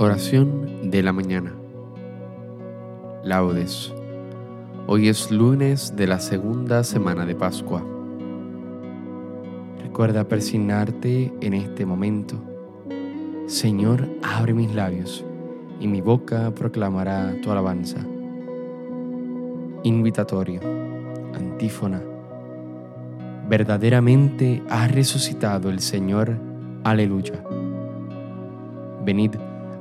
Oración de la mañana. Laudes. Hoy es lunes de la segunda semana de Pascua. Recuerda persignarte en este momento. Señor, abre mis labios y mi boca proclamará tu alabanza. Invitatorio. Antífona. Verdaderamente ha resucitado el Señor. Aleluya. Venid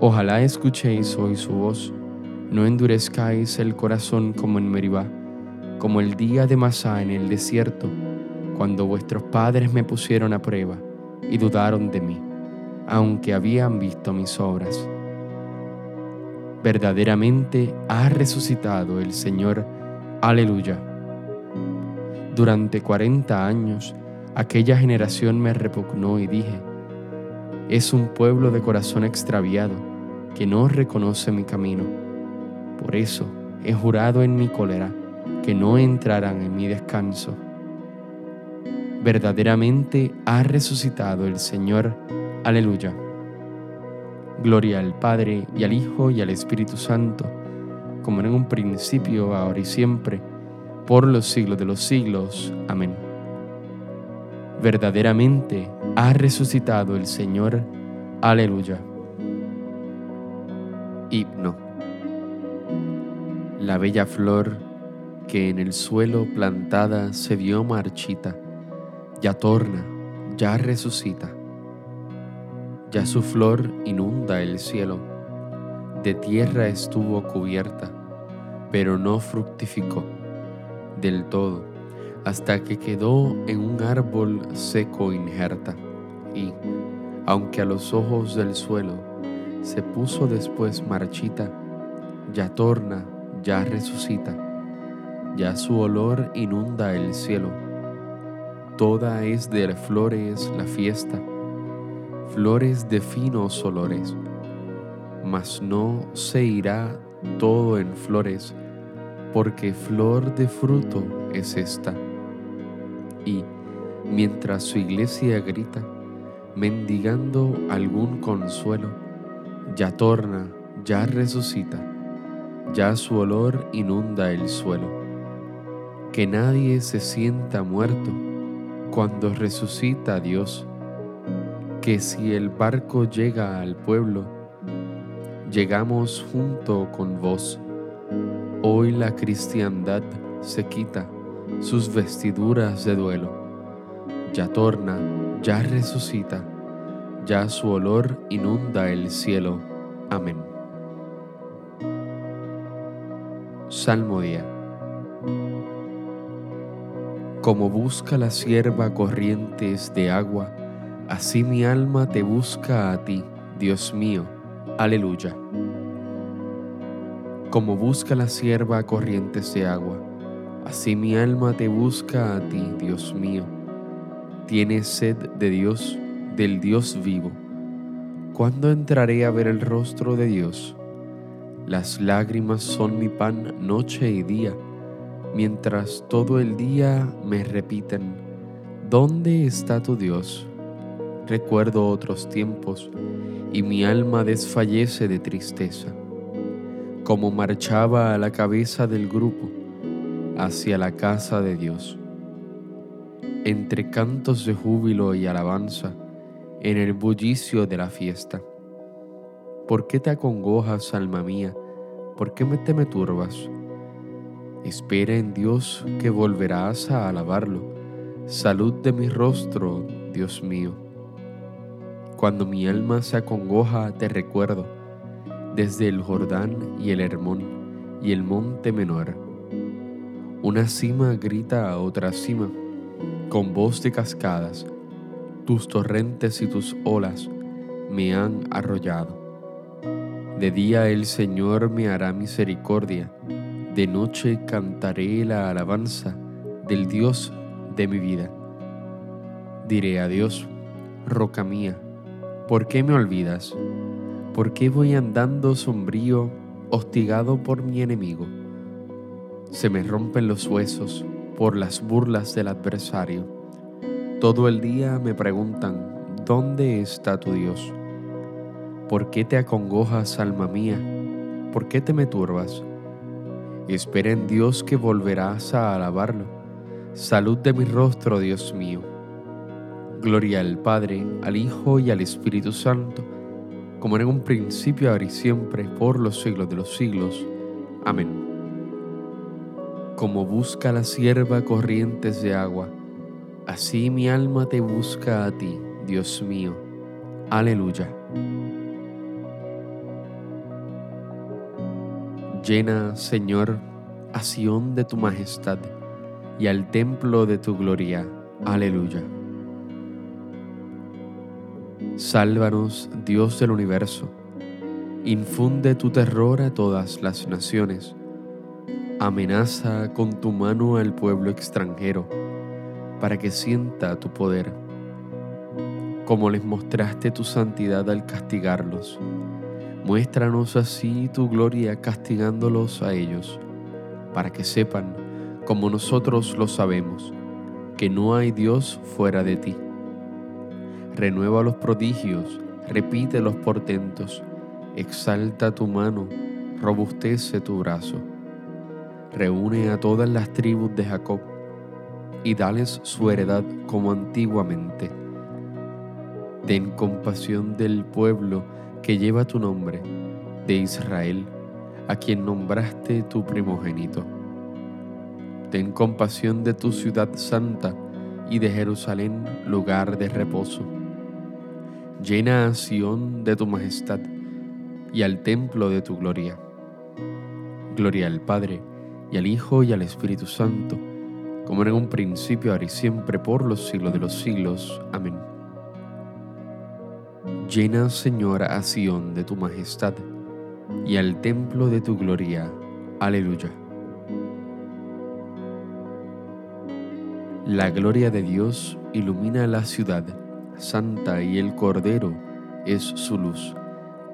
Ojalá escuchéis hoy su voz, no endurezcáis el corazón como en Meribá, como el día de Masá en el desierto, cuando vuestros padres me pusieron a prueba y dudaron de mí, aunque habían visto mis obras. Verdaderamente ha resucitado el Señor. Aleluya. Durante cuarenta años aquella generación me repugnó y dije, es un pueblo de corazón extraviado que no reconoce mi camino. Por eso he jurado en mi cólera que no entrarán en mi descanso. Verdaderamente ha resucitado el Señor. Aleluya. Gloria al Padre y al Hijo y al Espíritu Santo, como en un principio, ahora y siempre, por los siglos de los siglos. Amén. Verdaderamente ha resucitado el Señor. Aleluya. Himno. La bella flor que en el suelo plantada se vio marchita, ya torna, ya resucita. Ya su flor inunda el cielo, de tierra estuvo cubierta, pero no fructificó del todo, hasta que quedó en un árbol seco injerta, y, aunque a los ojos del suelo se puso después marchita, ya torna, ya resucita, ya su olor inunda el cielo. Toda es de flores la fiesta, flores de finos olores, mas no se irá todo en flores, porque flor de fruto es esta. Y mientras su iglesia grita, mendigando algún consuelo, ya torna, ya resucita, ya su olor inunda el suelo. Que nadie se sienta muerto cuando resucita Dios, que si el barco llega al pueblo, llegamos junto con vos. Hoy la cristiandad se quita sus vestiduras de duelo, ya torna, ya resucita ya su olor inunda el cielo. Amén. Salmo día. Como busca la sierva corrientes de agua, así mi alma te busca a ti, Dios mío. Aleluya. Como busca la sierva corrientes de agua, así mi alma te busca a ti, Dios mío. Tienes sed de Dios del Dios vivo. ¿Cuándo entraré a ver el rostro de Dios? Las lágrimas son mi pan noche y día, mientras todo el día me repiten, ¿dónde está tu Dios? Recuerdo otros tiempos y mi alma desfallece de tristeza, como marchaba a la cabeza del grupo hacia la casa de Dios. Entre cantos de júbilo y alabanza, en el bullicio de la fiesta. ¿Por qué te acongojas, alma mía, ¿por qué te me turbas? Espera en Dios que volverás a alabarlo. Salud de mi rostro, Dios mío. Cuando mi alma se acongoja, te recuerdo, desde el Jordán y el Hermón y el monte menor. Una cima grita a otra cima, con voz de cascadas. Tus torrentes y tus olas me han arrollado. De día el Señor me hará misericordia, de noche cantaré la alabanza del Dios de mi vida. Diré a Dios, roca mía, ¿por qué me olvidas? ¿Por qué voy andando sombrío, hostigado por mi enemigo? Se me rompen los huesos por las burlas del adversario. Todo el día me preguntan, ¿dónde está tu Dios? ¿Por qué te acongojas, alma mía? ¿Por qué te me turbas? Espera en Dios que volverás a alabarlo. Salud de mi rostro, Dios mío. Gloria al Padre, al Hijo y al Espíritu Santo, como en un principio, ahora y siempre, por los siglos de los siglos. Amén. Como busca la sierva corrientes de agua, así mi alma te busca a ti, Dios mío. Aleluya. Llena, Señor, a Sión de tu majestad y al templo de tu gloria. Aleluya. Sálvanos, Dios del universo. Infunde tu terror a todas las naciones. Amenaza con tu mano al pueblo extranjero, para que sienta tu poder. Como les mostraste tu santidad al castigarlos Muéstranos así tu gloria castigándolos a ellos, para que sepan, como nosotros lo sabemos, que no hay Dios fuera de ti. Renueva los prodigios, repite los portentos, exalta tu mano, robustece tu brazo. Reúne a todas las tribus de Jacob y dales su heredad como antiguamente. Ten compasión del pueblo que lleva tu nombre, de Israel, a quien nombraste tu primogénito. Ten compasión de tu ciudad santa y de Jerusalén, lugar de reposo. Llena a Sión de tu majestad y al templo de tu gloria. Gloria al Padre, y al Hijo, y al Espíritu Santo, como en un principio, ahora y siempre, por los siglos de los siglos. Amén. Llena, Señor, a Sión de tu majestad y al templo de tu gloria. Aleluya. La gloria de Dios ilumina la ciudad santa y el Cordero es su luz.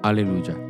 Aleluya.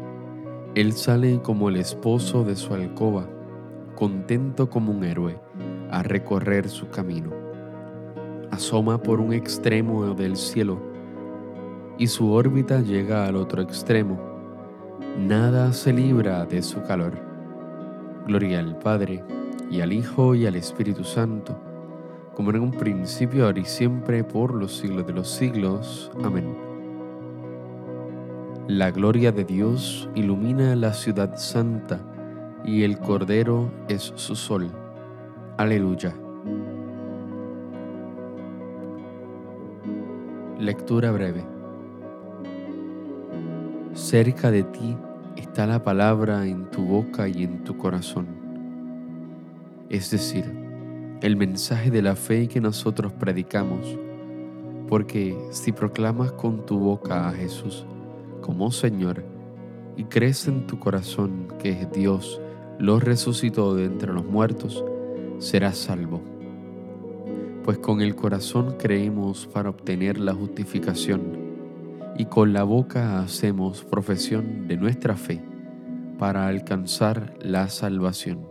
Él sale como el esposo de su alcoba, contento como un héroe, a recorrer su camino asoma por un extremo del cielo y su órbita llega al otro extremo. Nada se libra de su calor. Gloria al Padre, y al Hijo, y al Espíritu Santo, como en un principio, ahora y siempre, por los siglos de los siglos. Amén. La gloria de Dios ilumina la ciudad santa, y el Cordero es su sol. Aleluya. Lectura breve. Cerca de ti está la palabra en tu boca y en tu corazón. Es decir, el mensaje de la fe que nosotros predicamos. Porque si proclamas con tu boca a Jesús como Señor y crees en tu corazón que Dios lo resucitó de entre los muertos, serás salvo pues con el corazón creemos para obtener la justificación y con la boca hacemos profesión de nuestra fe para alcanzar la salvación.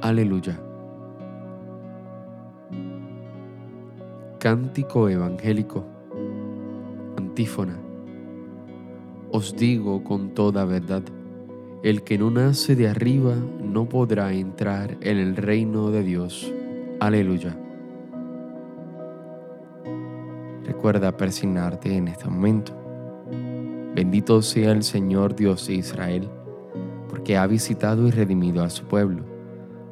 aleluya. Cántico Evangélico. Antífona. Os digo con toda verdad, el que no nace de arriba no podrá entrar en el reino de Dios. Aleluya. Recuerda persignarte en este momento. Bendito sea el Señor Dios de Israel, porque ha visitado y redimido a su pueblo,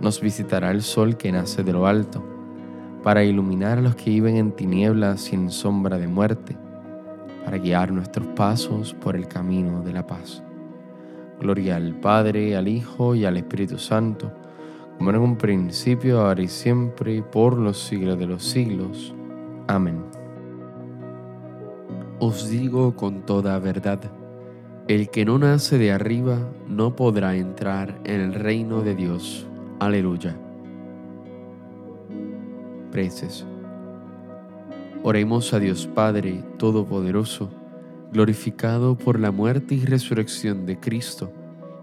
nos visitará el sol que nace de lo alto para iluminar a los que viven en tinieblas en sombra de muerte, para guiar nuestros pasos por el camino de la paz. Gloria al Padre, al Hijo y al Espíritu Santo, como en un principio, ahora y siempre, por los siglos de los siglos. Amén. Os digo con toda verdad, el que no nace de arriba no podrá entrar en el reino de Dios. Aleluya. Oremos a Dios Padre Todopoderoso, glorificado por la muerte y resurrección de Cristo,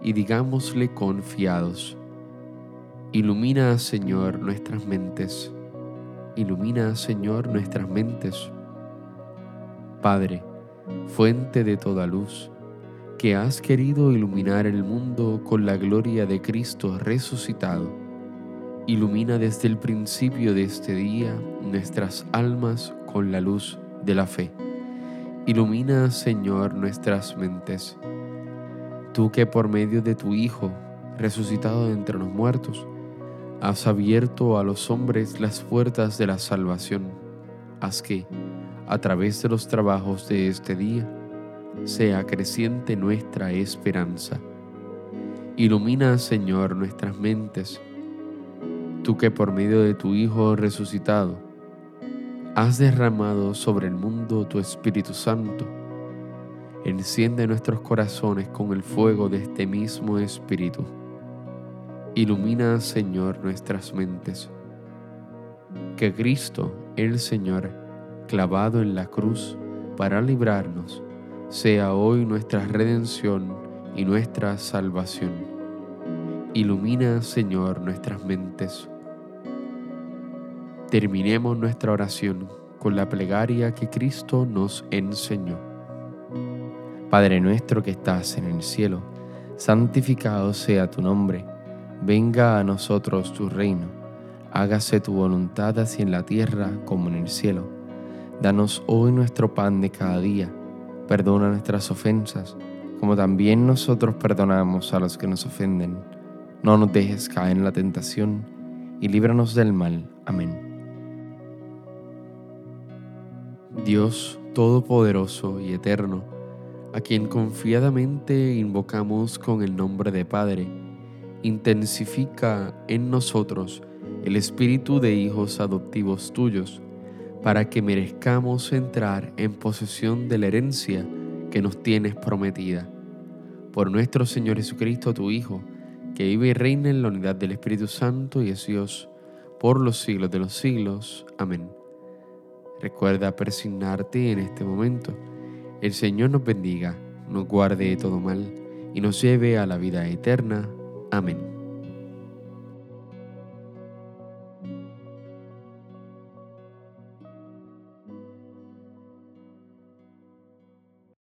y digámosle confiados, Ilumina, Señor, nuestras mentes. Ilumina, Señor, nuestras mentes. Padre, fuente de toda luz, que has querido iluminar el mundo con la gloria de Cristo resucitado Ilumina desde el principio de este día nuestras almas con la luz de la fe. Ilumina, Señor, nuestras mentes. Tú que por medio de tu Hijo, resucitado de entre los muertos, has abierto a los hombres las puertas de la salvación, haz que, a través de los trabajos de este día, sea creciente nuestra esperanza. Ilumina, Señor, nuestras mentes tú que por medio de tu Hijo resucitado has derramado sobre el mundo tu Espíritu Santo, enciende nuestros corazones con el fuego de este mismo Espíritu. Ilumina, Señor, nuestras mentes. Que Cristo, el Señor, clavado en la cruz para librarnos, sea hoy nuestra redención y nuestra salvación. Ilumina, Señor, nuestras mentes. Terminemos nuestra oración con la plegaria que Cristo nos enseñó. Padre nuestro que estás en el cielo, santificado sea tu nombre, venga a nosotros tu reino, hágase tu voluntad así en la tierra como en el cielo. Danos hoy nuestro pan de cada día, perdona nuestras ofensas, como también nosotros perdonamos a los que nos ofenden. No nos dejes caer en la tentación, y líbranos del mal. Amén. Dios Todopoderoso y Eterno, a quien confiadamente invocamos con el nombre de Padre, intensifica en nosotros el espíritu de hijos adoptivos tuyos, para que merezcamos entrar en posesión de la herencia que nos tienes prometida. Por nuestro Señor Jesucristo, tu Hijo, que vive y reina en la unidad del Espíritu Santo y es Dios, por los siglos de los siglos. Amén. Recuerda persignarte en este momento. El Señor nos bendiga, nos guarde de todo mal y nos lleve a la vida eterna. Amén.